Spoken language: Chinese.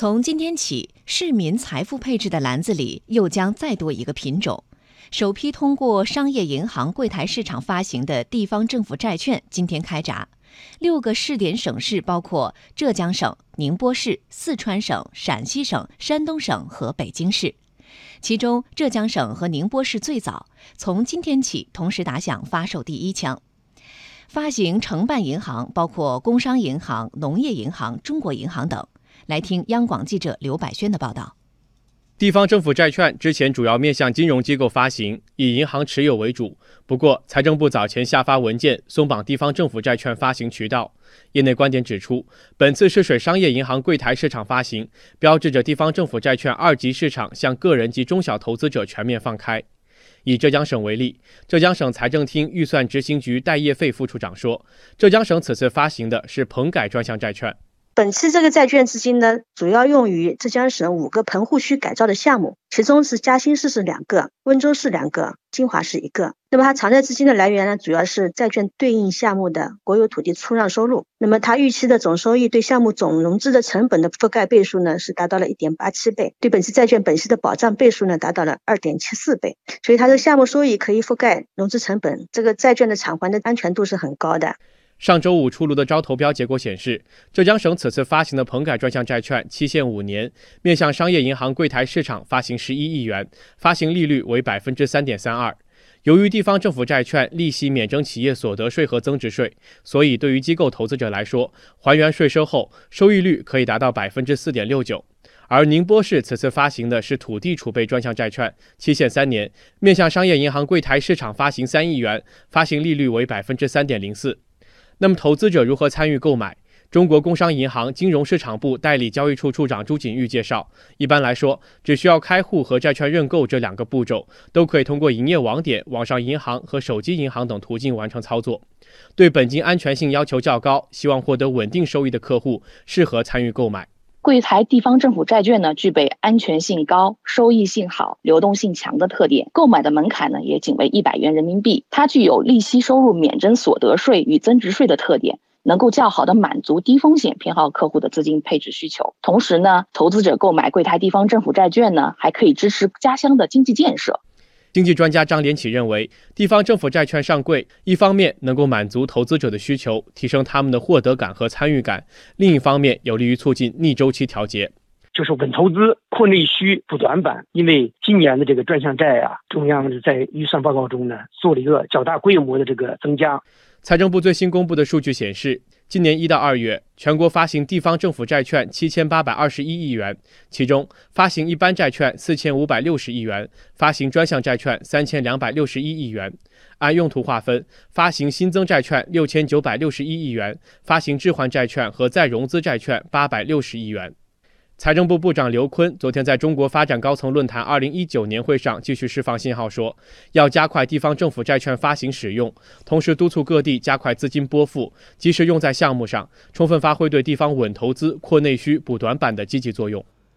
从今天起，市民财富配置的篮子里又将再多一个品种。首批通过商业银行柜台市场发行的地方政府债券今天开闸。六个试点省市包括浙江省、宁波市、四川省、陕西省、山东省和北京市。其中，浙江省和宁波市最早，从今天起同时打响发售第一枪。发行承办银行包括工商银行、农业银行、中国银行等。来听央广记者刘百轩的报道。地方政府债券之前主要面向金融机构发行，以银行持有为主。不过，财政部早前下发文件，松绑地方政府债券发行渠道。业内观点指出，本次试水商业银行柜台市场发行，标志着地方政府债券二级市场向个人及中小投资者全面放开。以浙江省为例，浙江省财政厅预算执行局戴业费副处长说，浙江省此次发行的是棚改专项债券。本次这个债券资金呢，主要用于浙江省五个棚户区改造的项目，其中是嘉兴市是两个，温州市两个，金华市一个。那么它偿债资金的来源呢，主要是债券对应项目的国有土地出让收入。那么它预期的总收益对项目总融资的成本的覆盖倍数呢，是达到了一点八七倍，对本次债券本息的保障倍数呢，达到了二点七四倍。所以它的项目收益可以覆盖融资成本，这个债券的偿还的安全度是很高的。上周五出炉的招投标结果显示，浙江省此次发行的棚改专项债券期限五年，面向商业银行柜台市场发行十一亿元，发行利率为百分之三点三二。由于地方政府债券利息免征企业所得税和增值税，所以对于机构投资者来说，还原税收后收益率可以达到百分之四点六九。而宁波市此次发行的是土地储备专项债券，期限三年，面向商业银行柜台市场发行三亿元，发行利率为百分之三点零四。那么，投资者如何参与购买？中国工商银行金融市场部代理交易处处长朱景玉介绍，一般来说，只需要开户和债券认购这两个步骤，都可以通过营业网点、网上银行和手机银行等途径完成操作。对本金安全性要求较高、希望获得稳定收益的客户，适合参与购买。柜台地方政府债券呢，具备安全性高、收益性好、流动性强的特点。购买的门槛呢，也仅为一百元人民币。它具有利息收入免征所得税与增值税的特点，能够较好的满足低风险偏好客户的资金配置需求。同时呢，投资者购买柜台地方政府债券呢，还可以支持家乡的经济建设。经济专家张连起认为，地方政府债券上柜，一方面能够满足投资者的需求，提升他们的获得感和参与感；另一方面，有利于促进逆周期调节，就是稳投资、扩内需、补短板。因为今年的这个专项债啊，中央在预算报告中呢做了一个较大规模的这个增加。财政部最新公布的数据显示，今年一到二月，全国发行地方政府债券七千八百二十一亿元，其中发行一般债券四千五百六十亿元，发行专项债券三千两百六十一亿元。按用途划分，发行新增债券六千九百六十一亿元，发行置换债券和再融资债券八百六十亿元。财政部部长刘昆昨天在中国发展高层论坛二零一九年会上继续释放信号，说要加快地方政府债券发行使用，同时督促各地加快资金拨付，及时用在项目上，充分发挥对地方稳投资、扩内需、补短板的积极作用。